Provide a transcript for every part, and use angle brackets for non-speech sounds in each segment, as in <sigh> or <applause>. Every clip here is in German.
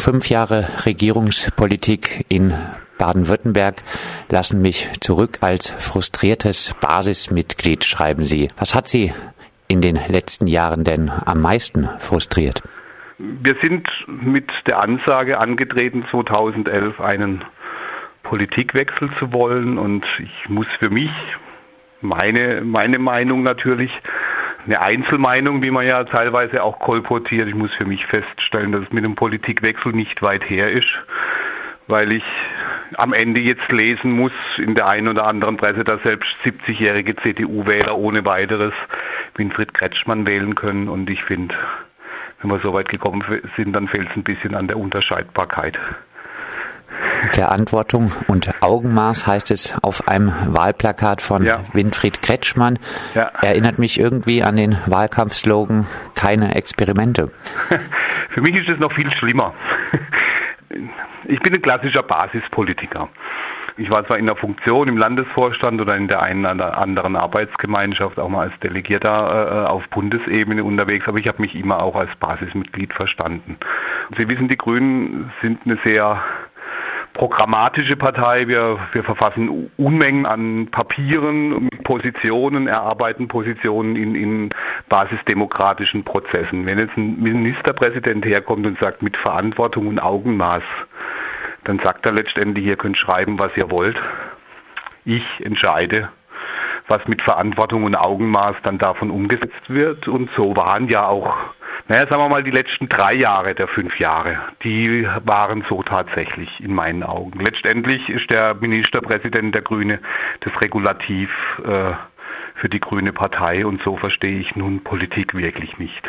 Fünf Jahre Regierungspolitik in Baden-Württemberg lassen mich zurück als frustriertes Basismitglied, schreiben Sie. Was hat Sie in den letzten Jahren denn am meisten frustriert? Wir sind mit der Ansage angetreten, 2011 einen Politikwechsel zu wollen und ich muss für mich meine, meine Meinung natürlich, eine Einzelmeinung, wie man ja teilweise auch kolportiert. Ich muss für mich feststellen, dass es mit dem Politikwechsel nicht weit her ist, weil ich am Ende jetzt lesen muss in der einen oder anderen Presse, dass selbst 70-jährige CDU-Wähler ohne weiteres Winfried Kretschmann wählen können. Und ich finde, wenn wir so weit gekommen sind, dann fehlt es ein bisschen an der Unterscheidbarkeit. Verantwortung und Augenmaß heißt es auf einem Wahlplakat von ja. Winfried Kretschmann. Ja. Erinnert mich irgendwie an den Wahlkampfslogan keine Experimente. <laughs> Für mich ist es noch viel schlimmer. Ich bin ein klassischer Basispolitiker. Ich war zwar in der Funktion im Landesvorstand oder in der einen oder anderen Arbeitsgemeinschaft auch mal als Delegierter äh, auf Bundesebene unterwegs, aber ich habe mich immer auch als Basismitglied verstanden. Sie wissen, die Grünen sind eine sehr programmatische Partei. Wir, wir verfassen Unmengen an Papieren, Positionen, erarbeiten Positionen in, in basisdemokratischen Prozessen. Wenn jetzt ein Ministerpräsident herkommt und sagt, mit Verantwortung und Augenmaß, dann sagt er letztendlich, ihr könnt schreiben, was ihr wollt. Ich entscheide, was mit Verantwortung und Augenmaß dann davon umgesetzt wird. Und so waren ja auch naja, sagen wir mal, die letzten drei Jahre der fünf Jahre, die waren so tatsächlich in meinen Augen. Letztendlich ist der Ministerpräsident der Grüne das Regulativ äh, für die Grüne Partei und so verstehe ich nun Politik wirklich nicht.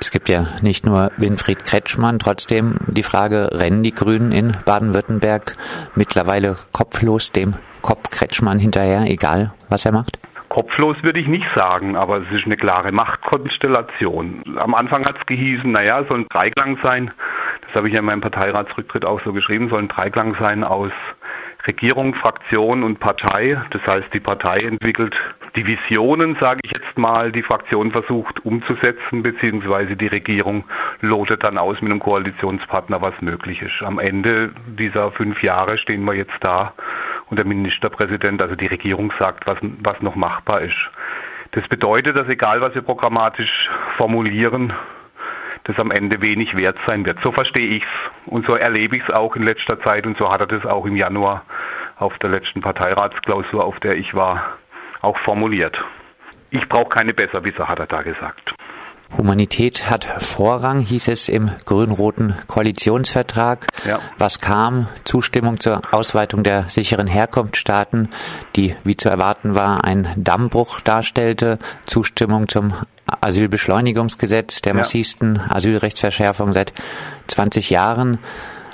Es gibt ja nicht nur Winfried Kretschmann, trotzdem die Frage, rennen die Grünen in Baden-Württemberg mittlerweile kopflos dem Kopf Kretschmann hinterher, egal was er macht? Kopflos würde ich nicht sagen, aber es ist eine klare Machtkonstellation. Am Anfang hat es gehießen, naja, soll ein Dreiklang sein. Das habe ich ja in meinem Parteiratsrücktritt auch so geschrieben, soll ein Dreiklang sein aus Regierung, Fraktion und Partei. Das heißt, die Partei entwickelt Divisionen, sage ich jetzt mal, die Fraktion versucht umzusetzen, beziehungsweise die Regierung lotet dann aus mit einem Koalitionspartner, was möglich ist. Am Ende dieser fünf Jahre stehen wir jetzt da und der Ministerpräsident, also die Regierung sagt, was, was noch machbar ist. Das bedeutet, dass egal was wir programmatisch formulieren, das am Ende wenig wert sein wird. So verstehe ich es und so erlebe ich es auch in letzter Zeit und so hat er das auch im Januar auf der letzten Parteiratsklausur, auf der ich war, auch formuliert. Ich brauche keine Besserwisser, hat er da gesagt. Humanität hat Vorrang, hieß es im grün-roten Koalitionsvertrag. Ja. Was kam? Zustimmung zur Ausweitung der sicheren Herkunftsstaaten, die, wie zu erwarten war, ein Dammbruch darstellte. Zustimmung zum Asylbeschleunigungsgesetz, der ja. massivsten Asylrechtsverschärfung seit 20 Jahren.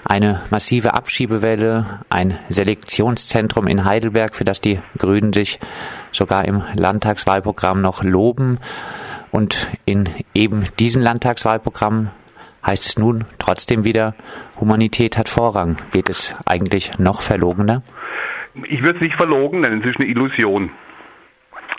Eine massive Abschiebewelle, ein Selektionszentrum in Heidelberg, für das die Grünen sich sogar im Landtagswahlprogramm noch loben. Und in eben diesen Landtagswahlprogrammen heißt es nun trotzdem wieder, Humanität hat Vorrang. Geht es eigentlich noch verlogener? Ich würde es nicht verlogen nennen, es ist eine Illusion.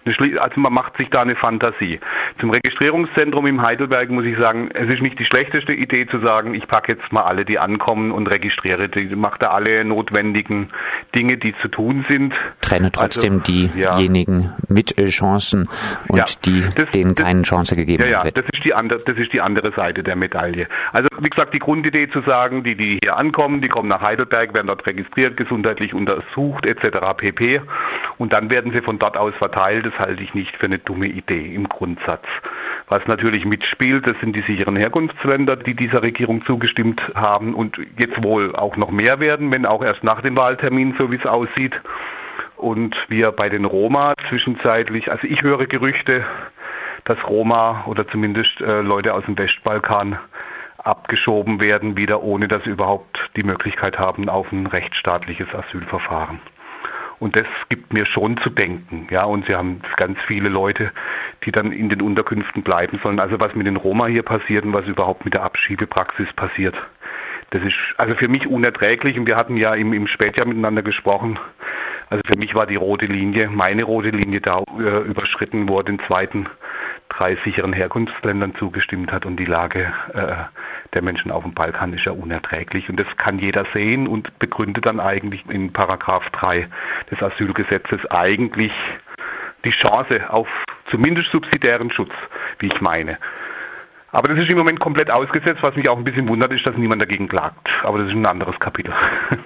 Also man macht sich da eine Fantasie. Zum Registrierungszentrum im Heidelberg muss ich sagen, es ist nicht die schlechteste Idee zu sagen, ich packe jetzt mal alle, die ankommen und registriere die, mache da alle notwendigen Dinge, die zu tun sind. Trenne also, trotzdem also, diejenigen ja. mit Chancen und ja, die, das, denen das, keine Chance gegeben ja, ja, wird. Das ist, die andere, das ist die andere Seite der Medaille. Also wie gesagt, die Grundidee zu sagen, die, die hier ankommen, die kommen nach Heidelberg, werden dort registriert, gesundheitlich untersucht etc. pp. Und dann werden sie von dort aus verteilt das halte ich nicht für eine dumme Idee im Grundsatz. Was natürlich mitspielt, das sind die sicheren Herkunftsländer, die dieser Regierung zugestimmt haben und jetzt wohl auch noch mehr werden, wenn auch erst nach dem Wahltermin, so wie es aussieht. Und wir bei den Roma zwischenzeitlich, also ich höre Gerüchte, dass Roma oder zumindest äh, Leute aus dem Westbalkan abgeschoben werden, wieder ohne dass sie überhaupt die Möglichkeit haben auf ein rechtsstaatliches Asylverfahren. Und das gibt mir schon zu denken. Ja, und sie haben ganz viele Leute, die dann in den Unterkünften bleiben sollen. Also was mit den Roma hier passiert und was überhaupt mit der Abschiebepraxis passiert. Das ist also für mich unerträglich und wir hatten ja im, im Spätjahr miteinander gesprochen. Also für mich war die rote Linie, meine rote Linie da äh, überschritten, wo er den zweiten drei sicheren Herkunftsländern zugestimmt hat und die Lage äh, der Menschen auf dem Balkan ist ja unerträglich und das kann jeder sehen und begründet dann eigentlich in Paragraph 3 des Asylgesetzes eigentlich die Chance auf zumindest subsidiären Schutz, wie ich meine. Aber das ist im Moment komplett ausgesetzt. Was mich auch ein bisschen wundert, ist, dass niemand dagegen klagt. Aber das ist ein anderes Kapitel.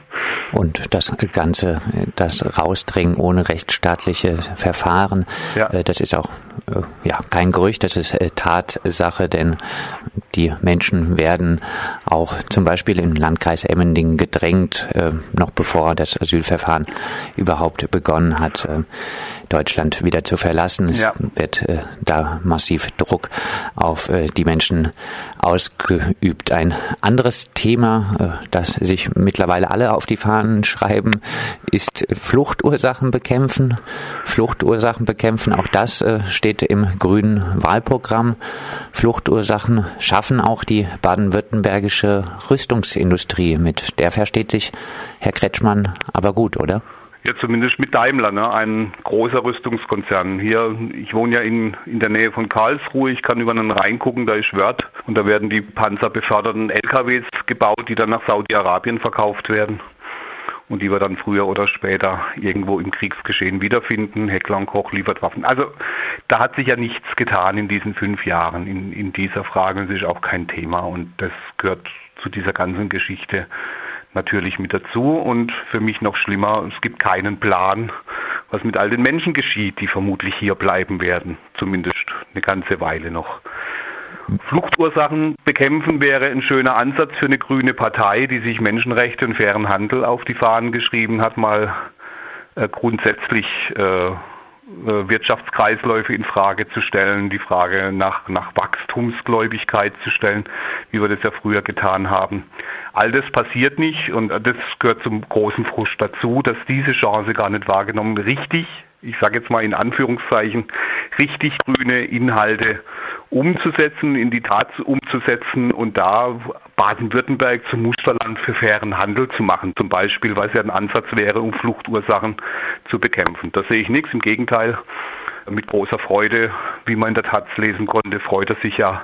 <laughs> Und das Ganze, das Rausdringen ohne rechtsstaatliche Verfahren, ja. Äh, das ist auch äh, ja, kein Gerücht, das ist äh, Tatsache, denn die Menschen werden auch zum Beispiel im Landkreis Emmendingen gedrängt, noch bevor das Asylverfahren überhaupt begonnen hat. Deutschland wieder zu verlassen. Es ja. wird äh, da massiv Druck auf äh, die Menschen ausgeübt. Ein anderes Thema, äh, das sich mittlerweile alle auf die Fahnen schreiben, ist Fluchtursachen bekämpfen. Fluchtursachen bekämpfen, auch das äh, steht im grünen Wahlprogramm. Fluchtursachen schaffen auch die baden-württembergische Rüstungsindustrie. Mit der versteht sich Herr Kretschmann aber gut, oder? Ja, zumindest mit Daimler, ne? ein großer Rüstungskonzern. Hier, ich wohne ja in, in der Nähe von Karlsruhe, ich kann über den Rhein gucken, da ist Wörth und da werden die panzerbeförderten LKWs gebaut, die dann nach Saudi-Arabien verkauft werden und die wir dann früher oder später irgendwo im Kriegsgeschehen wiederfinden. Heckler und Koch liefert Waffen. Also da hat sich ja nichts getan in diesen fünf Jahren in, in dieser Frage. Das ist auch kein Thema und das gehört zu dieser ganzen Geschichte natürlich mit dazu und für mich noch schlimmer, es gibt keinen Plan, was mit all den Menschen geschieht, die vermutlich hier bleiben werden, zumindest eine ganze Weile noch. Fluchtursachen bekämpfen wäre ein schöner Ansatz für eine grüne Partei, die sich Menschenrechte und fairen Handel auf die Fahnen geschrieben hat, mal äh, grundsätzlich äh, äh, Wirtschaftskreisläufe in Frage zu stellen, die Frage nach, nach Wachstumsgläubigkeit zu stellen, wie wir das ja früher getan haben. All das passiert nicht und das gehört zum großen Frust dazu, dass diese Chance gar nicht wahrgenommen richtig, ich sage jetzt mal in Anführungszeichen, richtig grüne Inhalte umzusetzen, in die Tat umzusetzen und da Baden-Württemberg zum Musterland für fairen Handel zu machen, zum Beispiel, weil es ja ein Ansatz wäre, um Fluchtursachen zu bekämpfen. Da sehe ich nichts, im Gegenteil, mit großer Freude, wie man in der Taz lesen konnte, freut er sich ja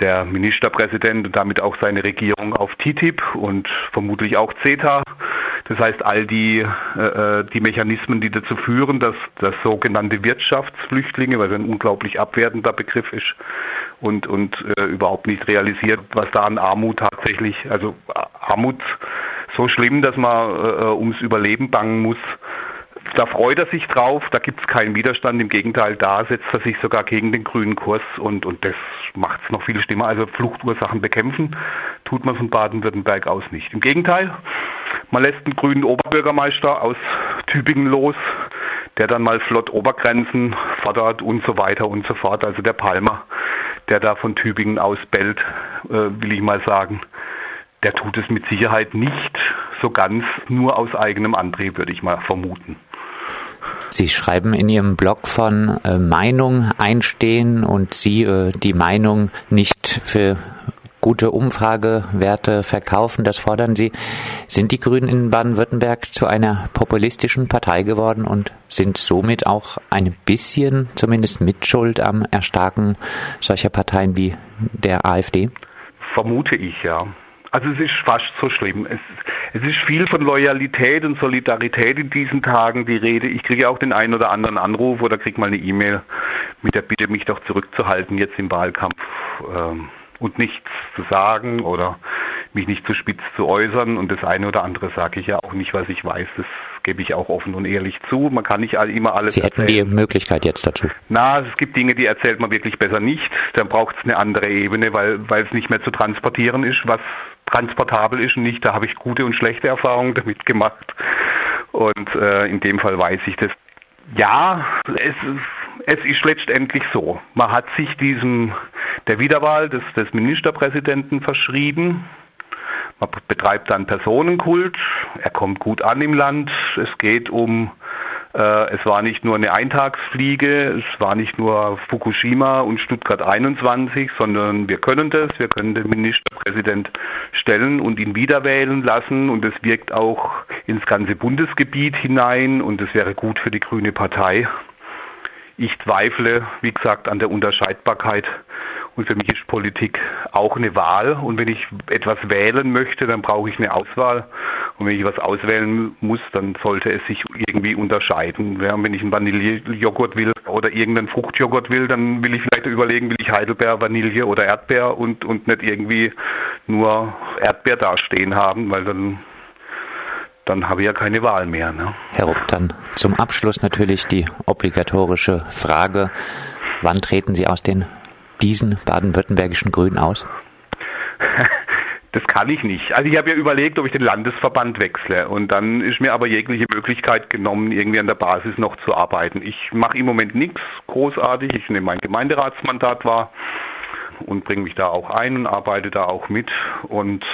der Ministerpräsident und damit auch seine Regierung auf TTIP und vermutlich auch CETA. Das heißt, all die, äh, äh, die Mechanismen, die dazu führen, dass das sogenannte Wirtschaftsflüchtlinge, weil es ein unglaublich abwertender Begriff ist und, und äh, überhaupt nicht realisiert, was da an Armut tatsächlich, also Armut so schlimm, dass man äh, äh ums Überleben bangen muss, da freut er sich drauf, da gibt es keinen Widerstand, im Gegenteil, da setzt er sich sogar gegen den grünen Kurs und, und das macht es noch viel schlimmer. Also Fluchtursachen bekämpfen tut man von Baden-Württemberg aus nicht. Im Gegenteil, man lässt einen grünen Oberbürgermeister aus Tübingen los, der dann mal flott Obergrenzen fordert und so weiter und so fort. Also der Palmer, der da von Tübingen aus bellt, äh, will ich mal sagen, der tut es mit Sicherheit nicht so ganz nur aus eigenem Antrieb, würde ich mal vermuten. Sie schreiben in Ihrem Blog von äh, Meinung einstehen und Sie äh, die Meinung nicht für gute Umfragewerte verkaufen, das fordern Sie. Sind die Grünen in Baden-Württemberg zu einer populistischen Partei geworden und sind somit auch ein bisschen zumindest Mitschuld am Erstarken solcher Parteien wie der AfD? Vermute ich, ja. Also es ist fast so schlimm. Es, es ist viel von Loyalität und Solidarität in diesen Tagen die Rede. Ich kriege auch den einen oder anderen Anruf oder kriege mal eine E-Mail mit der Bitte, mich doch zurückzuhalten jetzt im Wahlkampf ähm, und nichts zu sagen oder mich nicht zu spitz zu äußern. Und das eine oder andere sage ich ja auch nicht, was ich weiß. Das gebe ich auch offen und ehrlich zu. Man kann nicht immer alles Sie hätten erzählen. die Möglichkeit jetzt dazu. Na, es gibt Dinge, die erzählt man wirklich besser nicht. Dann braucht es eine andere Ebene, weil, weil es nicht mehr zu transportieren ist, was transportabel ist und nicht. Da habe ich gute und schlechte Erfahrungen damit gemacht. Und äh, in dem Fall weiß ich das. Ja, es, es ist letztendlich so. Man hat sich diesem der Wiederwahl des, des Ministerpräsidenten verschrieben. Man betreibt dann Personenkult. Er kommt gut an im Land. Es geht um äh, es war nicht nur eine Eintagsfliege, es war nicht nur Fukushima und Stuttgart 21, sondern wir können das, wir können den Ministerpräsident stellen und ihn wiederwählen lassen und es wirkt auch ins ganze Bundesgebiet hinein und es wäre gut für die Grüne Partei. Ich zweifle, wie gesagt, an der Unterscheidbarkeit und für mich ist Politik auch eine Wahl. Und wenn ich etwas wählen möchte, dann brauche ich eine Auswahl. Und wenn ich was auswählen muss, dann sollte es sich irgendwie unterscheiden. Ja, wenn ich einen Vanillejoghurt will oder irgendeinen Fruchtjoghurt will, dann will ich vielleicht überlegen, will ich Heidelbeer, Vanille oder Erdbeer und, und nicht irgendwie nur Erdbeer dastehen haben, weil dann dann habe ich ja keine Wahl mehr. Ne? Herr Rupp, dann zum Abschluss natürlich die obligatorische Frage. Wann treten Sie aus den diesen baden-württembergischen Grünen aus? <laughs> Das kann ich nicht. Also ich habe ja überlegt, ob ich den Landesverband wechsle und dann ist mir aber jegliche Möglichkeit genommen, irgendwie an der Basis noch zu arbeiten. Ich mache im Moment nichts großartig. Ich nehme mein Gemeinderatsmandat wahr und bringe mich da auch ein und arbeite da auch mit und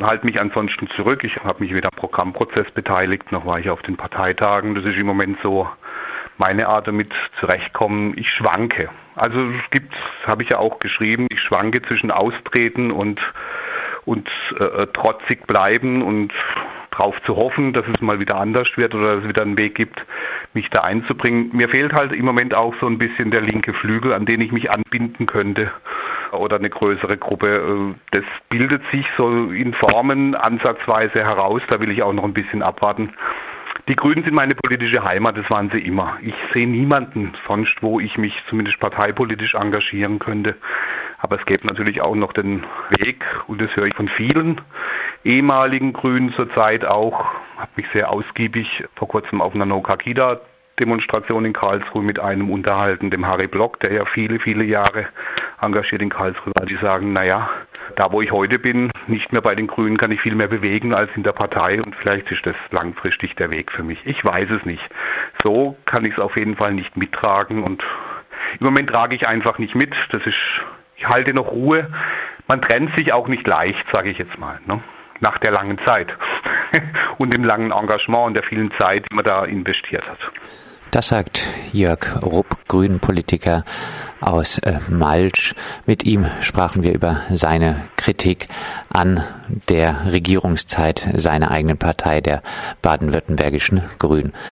halte mich ansonsten zurück. Ich habe mich wieder am Programmprozess beteiligt, noch war ich auf den Parteitagen. Das ist im Moment so meine Art damit zurechtkommen. Ich schwanke. Also es gibt, habe ich ja auch geschrieben, ich schwanke zwischen Austreten und und äh, trotzig bleiben und darauf zu hoffen, dass es mal wieder anders wird oder dass es wieder einen Weg gibt, mich da einzubringen. Mir fehlt halt im Moment auch so ein bisschen der linke Flügel, an den ich mich anbinden könnte oder eine größere Gruppe. Äh, das bildet sich so in Formen ansatzweise heraus. Da will ich auch noch ein bisschen abwarten. Die Grünen sind meine politische Heimat, das waren sie immer. Ich sehe niemanden sonst, wo ich mich zumindest parteipolitisch engagieren könnte. Aber es gäbe natürlich auch noch den Weg, und das höre ich von vielen ehemaligen Grünen zurzeit auch, habe mich sehr ausgiebig vor kurzem auf einer No-Kakida Demonstration in Karlsruhe mit einem unterhalten, dem Harry Block, der ja viele, viele Jahre engagiert in Karlsruhe war. Die sagen, naja, da wo ich heute bin, nicht mehr bei den Grünen, kann ich viel mehr bewegen als in der Partei und vielleicht ist das langfristig der Weg für mich. Ich weiß es nicht. So kann ich es auf jeden Fall nicht mittragen und im Moment trage ich einfach nicht mit. Das ist, ich halte noch Ruhe. Man trennt sich auch nicht leicht, sage ich jetzt mal, ne? nach der langen Zeit <laughs> und dem langen Engagement und der vielen Zeit, die man da investiert hat. Das sagt Jörg Rupp, Grünen-Politiker aus äh, Malsch. Mit ihm sprachen wir über seine Kritik an der Regierungszeit seiner eigenen Partei, der baden-württembergischen Grünen.